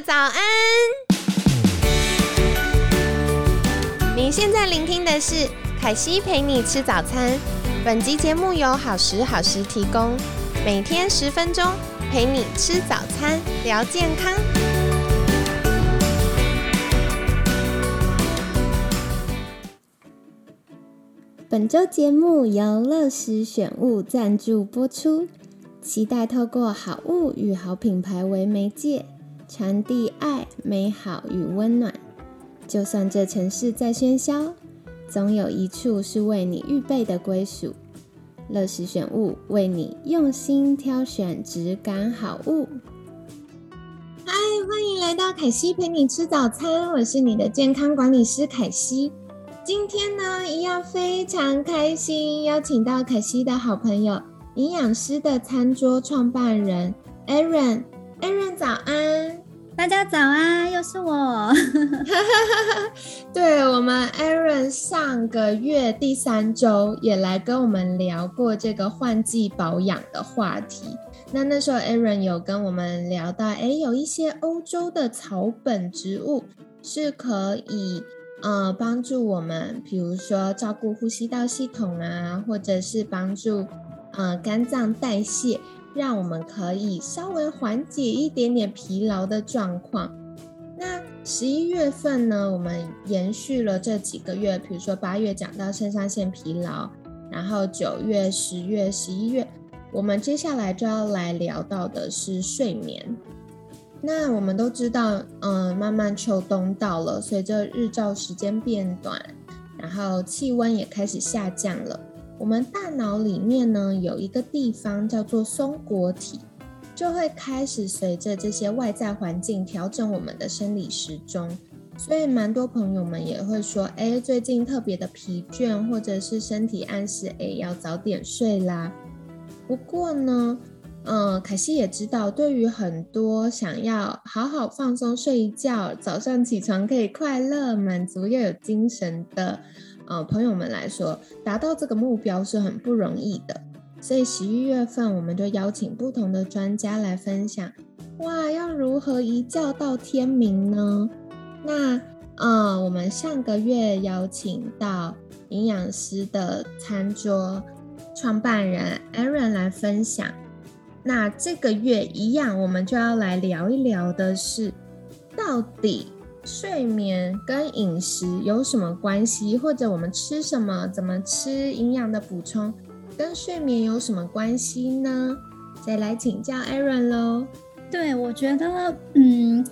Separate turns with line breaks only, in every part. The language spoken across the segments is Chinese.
早安！你现在聆听的是凯西陪你吃早餐。本集节目由好时好食提供，每天十分钟陪你吃早餐，聊健康。本周节目由乐时选物赞助播出，期待透过好物与好品牌为媒介。传递爱、美好与温暖。就算这城市再喧嚣，总有一处是为你预备的归属。乐时选物为你用心挑选质感好物。嗨，欢迎来到凯西陪你吃早餐，我是你的健康管理师凯西。今天呢，一样非常开心，邀请到凯西的好朋友——营养师的餐桌创办人 Aaron。Aaron，早安！
大家早啊，又是我。
对我们 Aaron 上个月第三周也来跟我们聊过这个换季保养的话题。那那时候 Aaron 有跟我们聊到，哎，有一些欧洲的草本植物是可以呃帮助我们，比如说照顾呼吸道系统啊，或者是帮助呃肝脏代谢。让我们可以稍微缓解一点点疲劳的状况。那十一月份呢，我们延续了这几个月，比如说八月讲到肾上腺疲劳，然后九月、十月、十一月，我们接下来就要来聊到的是睡眠。那我们都知道，嗯，慢慢秋冬到了，随着日照时间变短，然后气温也开始下降了。我们大脑里面呢有一个地方叫做松果体，就会开始随着这些外在环境调整我们的生理时钟。所以蛮多朋友们也会说，哎，最近特别的疲倦，或者是身体暗示，哎，要早点睡啦。不过呢，嗯，凯西也知道，对于很多想要好好放松睡一觉，早上起床可以快乐、满足又有精神的。呃，朋友们来说，达到这个目标是很不容易的。所以十一月份，我们就邀请不同的专家来分享，哇，要如何一觉到天明呢？那，呃，我们上个月邀请到营养师的餐桌创办人 Aaron 来分享。那这个月一样，我们就要来聊一聊的是，到底。睡眠跟饮食有什么关系？或者我们吃什么、怎么吃营养的补充，跟睡眠有什么关系呢？再来请教 Aaron 喽。
对，我觉得，嗯，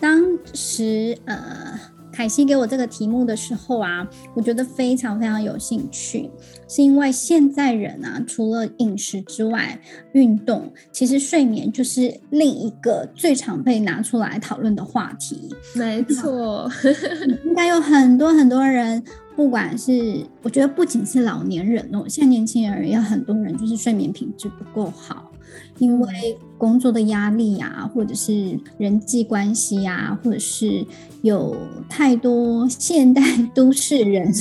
当时呃。凯西给我这个题目的时候啊，我觉得非常非常有兴趣，是因为现在人啊，除了饮食之外，运动其实睡眠就是另一个最常被拿出来讨论的话题。
没错，
应该有很多很多人，不管是我觉得不仅是老年人哦，现在年轻人也有很多人就是睡眠品质不够好。因为工作的压力呀，或者是人际关系呀，或者是有太多现代都市人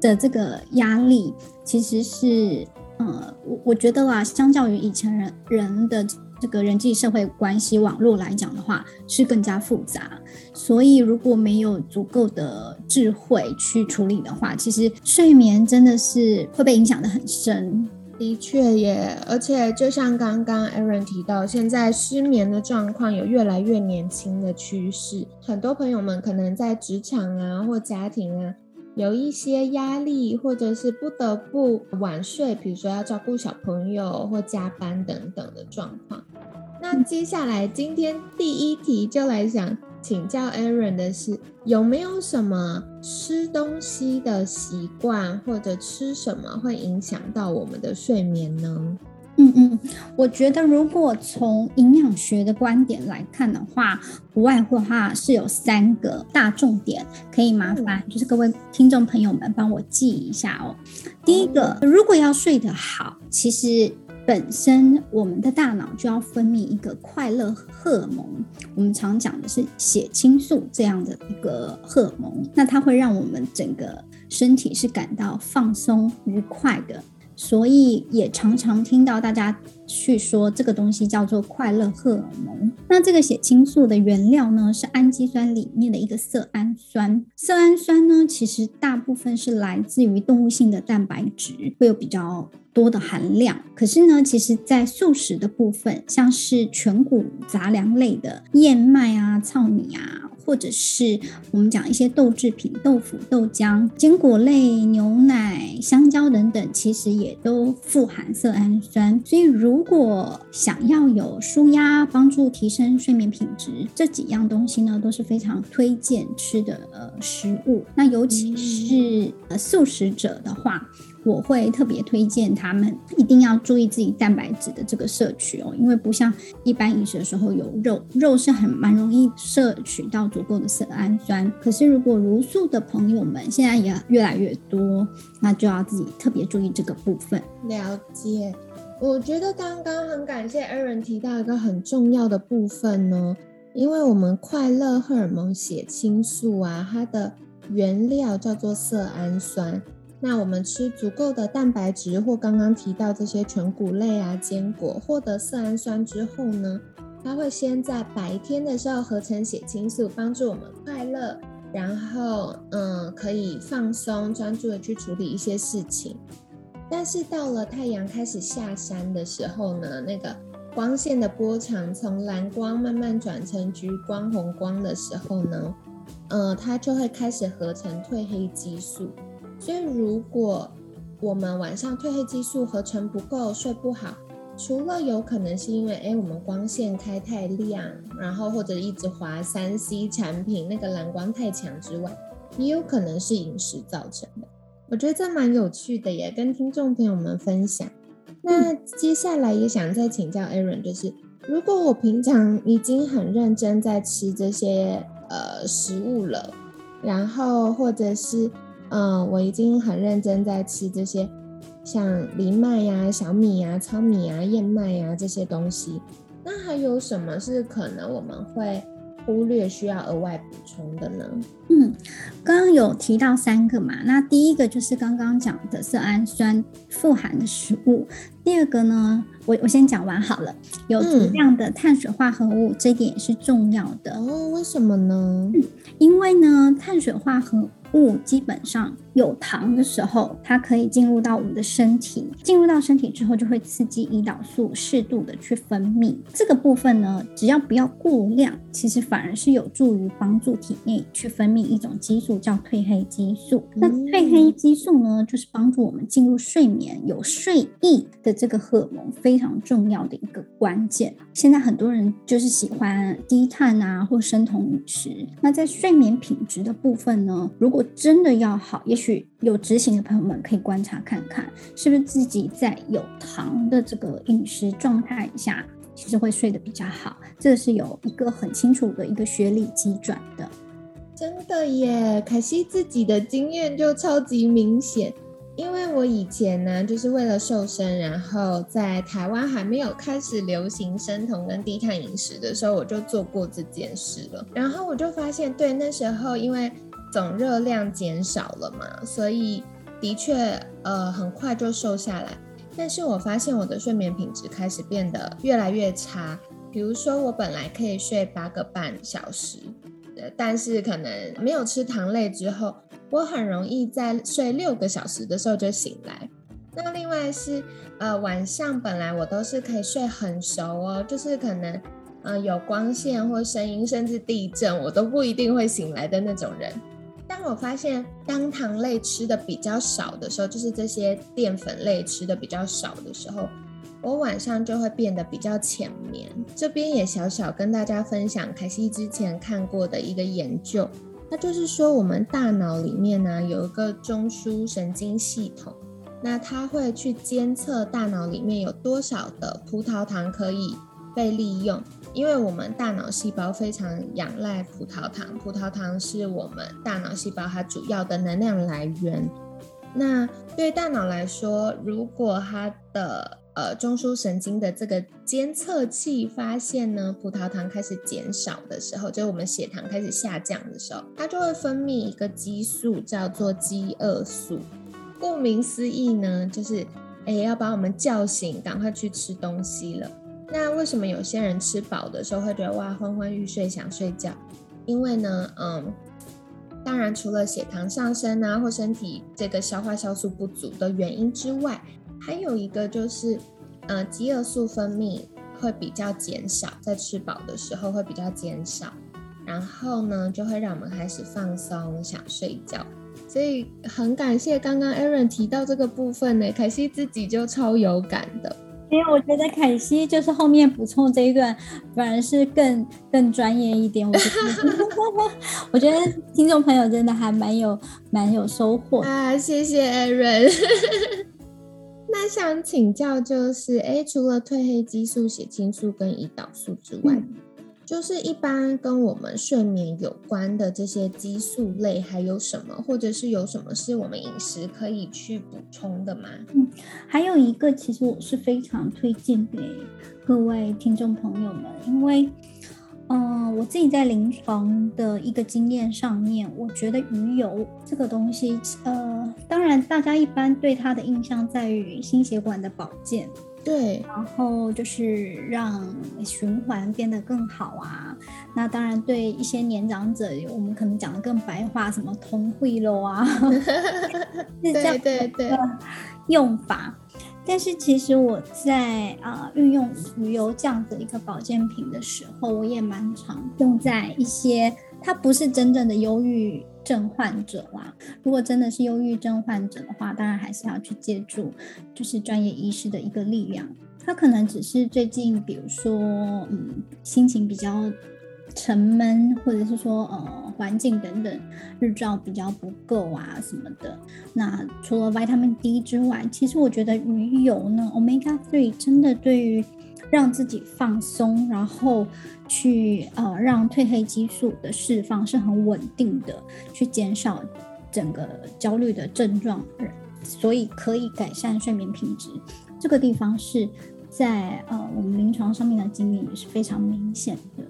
的这个压力，其实是呃，我我觉得啦，相较于以前人人的这个人际社会关系网络来讲的话，是更加复杂。所以如果没有足够的智慧去处理的话，其实睡眠真的是会被影响的很深。
的确耶，而且就像刚刚 Aaron 提到，现在失眠的状况有越来越年轻的趋势。很多朋友们可能在职场啊或家庭啊有一些压力，或者是不得不晚睡，比如说要照顾小朋友或加班等等的状况。那接下来今天第一题就来想。请教 Aaron 的是，有没有什么吃东西的习惯，或者吃什么会影响到我们的睡眠呢？
嗯嗯，我觉得如果从营养学的观点来看的话，不外乎的话是有三个大重点，可以麻烦就是各位听众朋友们帮我记一下哦。第一个，如果要睡得好，其实。本身我们的大脑就要分泌一个快乐荷尔蒙，我们常讲的是血清素这样的一个荷尔蒙，那它会让我们整个身体是感到放松愉快的。所以也常常听到大家去说这个东西叫做快乐荷尔蒙。那这个血清素的原料呢，是氨基酸里面的一个色氨酸。色氨酸呢，其实大部分是来自于动物性的蛋白质，会有比较。多的含量，可是呢，其实，在素食的部分，像是全谷杂粮类的燕麦啊、糙米啊，或者是我们讲一些豆制品、豆腐、豆浆、坚果类、牛奶、香蕉等等，其实也都富含色氨酸。所以，如果想要有舒压、帮助提升睡眠品质，这几样东西呢，都是非常推荐吃的呃食物。那尤其是呃素食者的话。我会特别推荐他们一定要注意自己蛋白质的这个摄取哦，因为不像一般饮食的时候有肉，肉是很蛮容易摄取到足够的色氨酸。可是如果茹素的朋友们现在也越来越多，那就要自己特别注意这个部分。
了解，我觉得刚刚很感谢 Aaron 提到一个很重要的部分呢，因为我们快乐荷尔蒙血清素啊，它的原料叫做色氨酸。那我们吃足够的蛋白质，或刚刚提到这些全谷类啊、坚果，获得色氨酸之后呢，它会先在白天的时候合成血清素，帮助我们快乐，然后嗯可以放松、专注的去处理一些事情。但是到了太阳开始下山的时候呢，那个光线的波长从蓝光慢慢转成橘光、红光的时候呢，呃，它就会开始合成褪黑激素。所以，如果我们晚上褪黑激素合成不够，睡不好，除了有可能是因为哎我们光线开太亮，然后或者一直滑三 C 产品，那个蓝光太强之外，也有可能是饮食造成的。我觉得这蛮有趣的，耶跟听众朋友们分享。那接下来也想再请教 Aaron，就是如果我平常已经很认真在吃这些呃食物了，然后或者是嗯，我已经很认真在吃这些，像藜麦呀、小米呀、糙米呀、燕麦呀这些东西。那还有什么是可能我们会忽略、需要额外补充的呢？
嗯，刚刚有提到三个嘛，那第一个就是刚刚讲的色氨酸富含的食物。第二个呢，我我先讲完好了，有足量的碳水化合物，这点也是重要的
哦。为什么呢？
因为呢，碳水化合物基本上。有糖的时候，它可以进入到我们的身体，进入到身体之后，就会刺激胰岛素适度的去分泌。这个部分呢，只要不要过量，其实反而是有助于帮助体内去分泌一种激素，叫褪黑激素。那褪黑激素呢，就是帮助我们进入睡眠、有睡意的这个荷尔蒙非常重要的一个关键。现在很多人就是喜欢低碳啊，或生酮饮食。那在睡眠品质的部分呢，如果真的要好，也许去有执行的朋友们可以观察看看，是不是自己在有糖的这个饮食状态下，其实会睡得比较好。这是有一个很清楚的一个学理基转的。
真的耶，可惜自己的经验就超级明显，因为我以前呢，就是为了瘦身，然后在台湾还没有开始流行生酮跟低碳饮食的时候，我就做过这件事了。然后我就发现，对那时候因为。总热量减少了嘛，所以的确，呃，很快就瘦下来。但是我发现我的睡眠品质开始变得越来越差。比如说，我本来可以睡八个半小时，但是可能没有吃糖类之后，我很容易在睡六个小时的时候就醒来。那另外是，呃，晚上本来我都是可以睡很熟哦，就是可能，呃，有光线或声音，甚至地震，我都不一定会醒来的那种人。我发现，当糖类吃的比较少的时候，就是这些淀粉类吃的比较少的时候，我晚上就会变得比较浅眠。这边也小小跟大家分享，凯西之前看过的一个研究，那就是说，我们大脑里面呢有一个中枢神经系统，那它会去监测大脑里面有多少的葡萄糖可以被利用。因为我们大脑细胞非常仰赖葡萄糖，葡萄糖是我们大脑细胞它主要的能量来源。那对大脑来说，如果它的呃中枢神经的这个监测器发现呢，葡萄糖开始减少的时候，就是我们血糖开始下降的时候，它就会分泌一个激素，叫做饥饿素。顾名思义呢，就是哎，要把我们叫醒，赶快去吃东西了。那为什么有些人吃饱的时候会觉得哇昏昏欲睡想睡觉？因为呢，嗯，当然除了血糖上升啊，或身体这个消化酵素不足的原因之外，还有一个就是，呃，饥饿素分泌会比较减少，在吃饱的时候会比较减少，然后呢，就会让我们开始放松想睡觉。所以很感谢刚刚 Aaron 提到这个部分呢，凯西自己就超有感的。
因为我觉得凯西就是后面补充这一段，反而是更更专业一点。我觉得，我觉得听众朋友真的还蛮有蛮有收获
啊！谢谢 Aaron。那想请教就是，哎，除了褪黑激素、血清素跟胰岛素之外。就是一般跟我们睡眠有关的这些激素类还有什么，或者是有什么是我们饮食可以去补充的吗？
嗯，还有一个，其实我是非常推荐给各位听众朋友们，因为，嗯，我自己在临床的一个经验上面，我觉得鱼油这个东西，呃，当然大家一般对它的印象在于心血管的保健。
对，
然后就是让循环变得更好啊。那当然，对一些年长者，我们可能讲的更白话，什么通会喽啊，
是这样的
用法。但是其实我在啊运用鱼油这样的一个保健品的时候，我也蛮常用在一些他不是真正的忧郁。症患者啦，如果真的是忧郁症患者的话，当然还是要去借助就是专业医师的一个力量。他可能只是最近，比如说，嗯，心情比较沉闷，或者是说，呃，环境等等日照比较不够啊什么的。那除了 vitamin D 之外，其实我觉得鱼油呢，omega three 真的对于让自己放松，然后去呃让褪黑激素的释放是很稳定的，去减少整个焦虑的症状，所以可以改善睡眠品质。这个地方是在呃我们临床上面的经验也是非常明显的。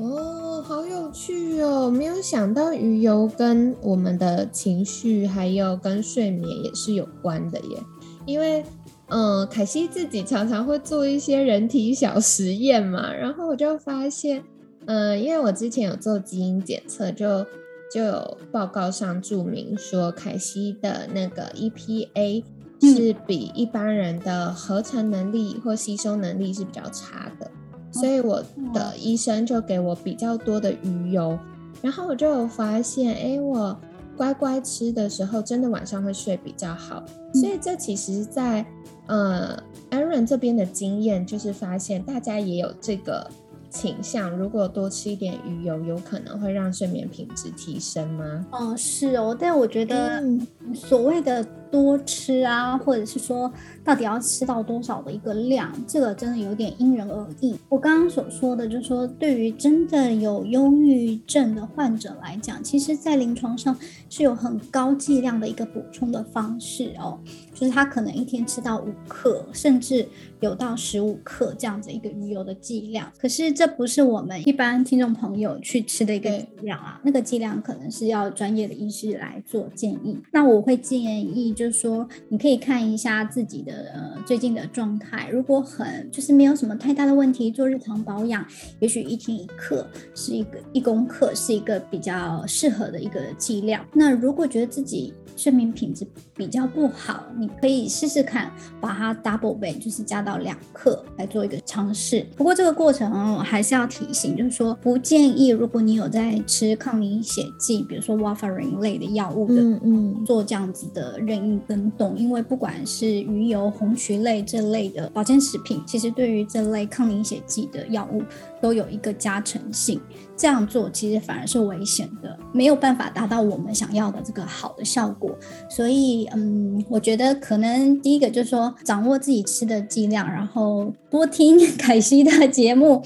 哦，好有趣哦！没有想到鱼油跟我们的情绪还有跟睡眠也是有关的耶，因为。嗯，凯西自己常常会做一些人体小实验嘛，然后我就发现，嗯，因为我之前有做基因检测，就就有报告上注明说，凯西的那个 EPA 是比一般人的合成能力或吸收能力是比较差的，所以我的医生就给我比较多的鱼油，然后我就有发现，哎，我乖乖吃的时候，真的晚上会睡比较好，所以这其实，在呃，Aaron 这边的经验就是发现大家也有这个倾向，如果多吃一点鱼油，有可能会让睡眠品质提升吗？
哦，是哦，但我觉得所谓的多吃啊，或者是说到底要吃到多少的一个量，这个真的有点因人而异。我刚刚所说的，就是说对于真的有忧郁症的患者来讲，其实在临床上是有很高剂量的一个补充的方式哦。就是他可能一天吃到五克，甚至有到十五克这样子一个鱼油的剂量。可是这不是我们一般听众朋友去吃的一个剂量啊，那个剂量可能是要专业的医师来做建议。那我会建议就是说，你可以看一下自己的呃最近的状态，如果很就是没有什么太大的问题，做日常保养，也许一天一克是一个一公克是一个比较适合的一个剂量。那如果觉得自己睡眠品质比较不好，你可以试试看，把它 double 倍，就是加到两克来做一个尝试。不过这个过程我还是要提醒，就是说不建议，如果你有在吃抗凝血剂，比如说 warfarin 类的药物的，嗯嗯，做这样子的任意跟动，因为不管是鱼油、红曲类这类的保健食品，其实对于这类抗凝血剂的药物都有一个加成性。这样做其实反而是危险的，没有办法达到我们想要的这个好的效果。所以，嗯，我觉得可能第一个就是说，掌握自己吃的剂量，然后多听凯西的节目，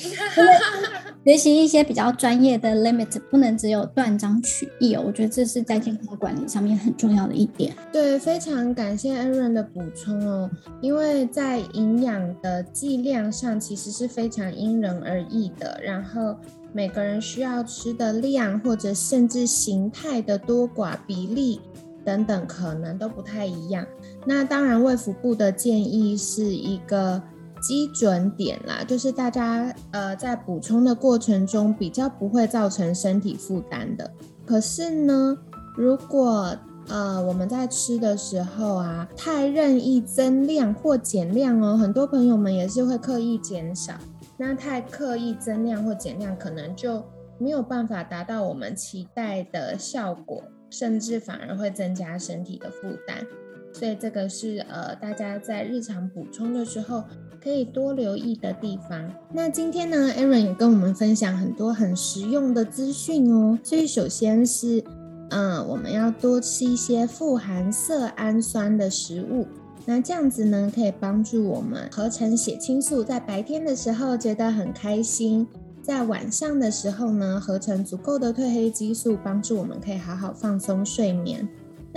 学习一些比较专业的 limit，不能只有断章取义哦。我觉得这是在健康管理上面很重要的一点。
对，非常感谢 Aaron 的补充哦，因为在营养的剂量上其实是非常因人而异的，然后。每个人需要吃的量，或者甚至形态的多寡比例等等，可能都不太一样。那当然，卫福部的建议是一个基准点啦，就是大家呃在补充的过程中比较不会造成身体负担的。可是呢，如果呃我们在吃的时候啊，太任意增量或减量哦，很多朋友们也是会刻意减少。那太刻意增量或减量，可能就没有办法达到我们期待的效果，甚至反而会增加身体的负担。所以这个是呃大家在日常补充的时候可以多留意的地方。那今天呢，Aaron 也跟我们分享很多很实用的资讯哦。所以首先是嗯，我们要多吃一些富含色氨酸的食物。那这样子呢，可以帮助我们合成血清素，在白天的时候觉得很开心，在晚上的时候呢，合成足够的褪黑激素，帮助我们可以好好放松睡眠。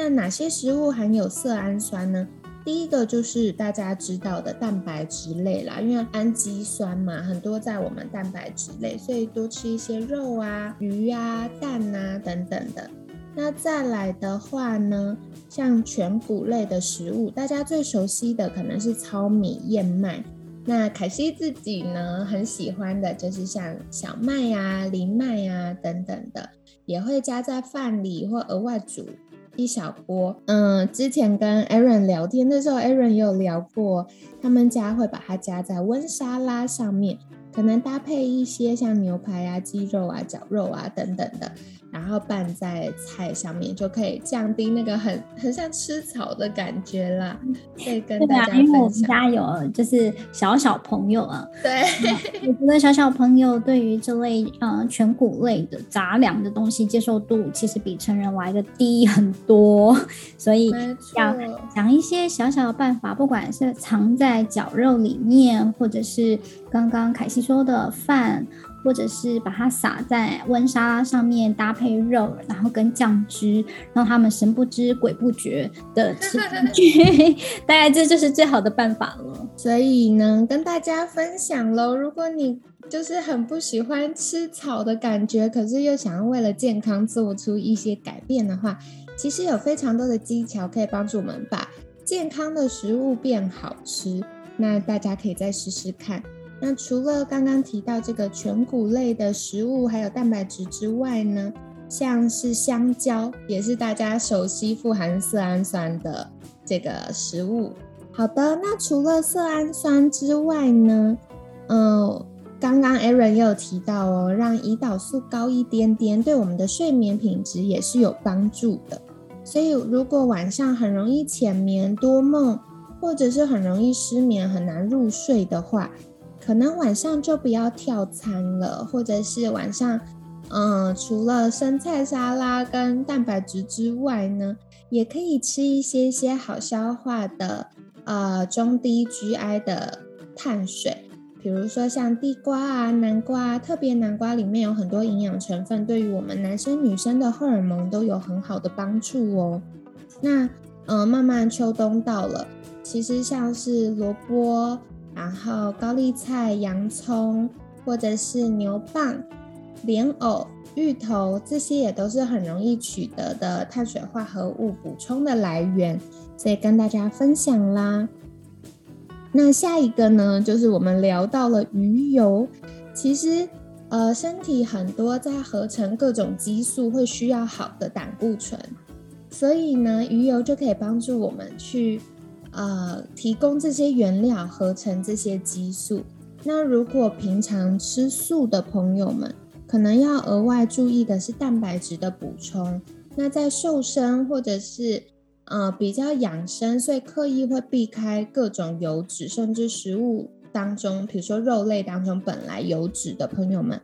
那哪些食物含有色氨酸呢？第一个就是大家知道的蛋白质类啦，因为氨基酸嘛，很多在我们蛋白质类，所以多吃一些肉啊、鱼啊、蛋啊等等的。那再来的话呢，像全谷类的食物，大家最熟悉的可能是糙米、燕麦。那凯西自己呢，很喜欢的就是像小麦呀、藜麦呀等等的，也会加在饭里或额外煮一小锅。嗯，之前跟 Aaron 聊天的时候，Aaron 也有聊过，他们家会把它加在温沙拉上面，可能搭配一些像牛排啊、鸡肉啊、绞肉啊等等的。然后拌在菜上面，就可以降低那个很很像吃草的感觉啦。可以跟大家分享。
因为我们家有就是小小朋友啊，
对，
我觉得小小朋友对于这类呃全谷类的杂粮的东西接受度其实比成人来的低很多，所以要想一些小小的办法，不管是藏在绞肉里面，或者是刚刚凯西说的饭。或者是把它撒在温沙拉上面，搭配肉，然后跟酱汁，让他们神不知鬼不觉的 吃进去。大概这就是最好的办法了。
所以呢，跟大家分享喽。如果你就是很不喜欢吃草的感觉，可是又想要为了健康做出一些改变的话，其实有非常多的技巧可以帮助我们把健康的食物变好吃。那大家可以再试试看。那除了刚刚提到这个全谷类的食物，还有蛋白质之外呢，像是香蕉也是大家熟悉富含色氨酸的这个食物。好的，那除了色氨酸之外呢，嗯，刚刚 Aaron 也有提到哦，让胰岛素高一点点，对我们的睡眠品质也是有帮助的。所以如果晚上很容易浅眠多梦，或者是很容易失眠很难入睡的话，可能晚上就不要跳餐了，或者是晚上，嗯，除了生菜沙拉跟蛋白质之外呢，也可以吃一些些好消化的，呃，中低 GI 的碳水，比如说像地瓜啊、南瓜，特别南瓜里面有很多营养成分，对于我们男生女生的荷尔蒙都有很好的帮助哦。那，嗯，慢慢秋冬到了，其实像是萝卜。然后高丽菜、洋葱，或者是牛蒡、莲藕、芋头，这些也都是很容易取得的碳水化合物补充的来源，所以跟大家分享啦。那下一个呢，就是我们聊到了鱼油。其实，呃，身体很多在合成各种激素会需要好的胆固醇，所以呢，鱼油就可以帮助我们去。呃，提供这些原料合成这些激素。那如果平常吃素的朋友们，可能要额外注意的是蛋白质的补充。那在瘦身或者是呃比较养生，所以刻意会避开各种油脂，甚至食物当中，比如说肉类当中本来油脂的朋友们，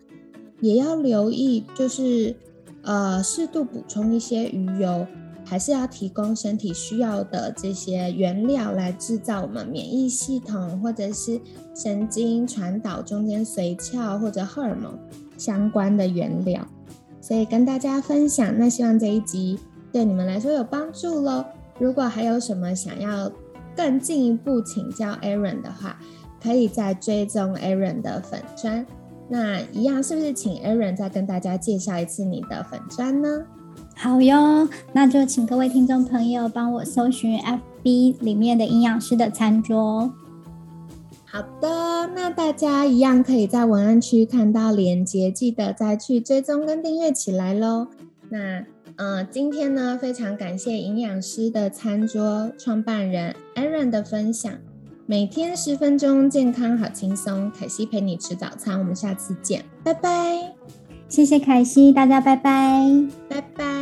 也要留意，就是呃适度补充一些鱼油。还是要提供身体需要的这些原料来制造我们免疫系统或者是神经传导中间髓鞘或者荷尔蒙相关的原料，所以跟大家分享。那希望这一集对你们来说有帮助喽。如果还有什么想要更进一步请教 Aaron 的话，可以再追踪 Aaron 的粉砖。那一样是不是请 Aaron 再跟大家介绍一次你的粉砖呢？
好哟，那就请各位听众朋友帮我搜寻 FB 里面的营养师的餐桌。
好的，那大家一样可以在文案区看到链接，记得再去追踪跟订阅起来喽。那呃，今天呢，非常感谢营养师的餐桌创办人 Aaron 的分享。每天十分钟，健康好轻松。凯西陪你吃早餐，我们下次见，拜拜。
谢谢凯西，大家拜拜，
拜拜。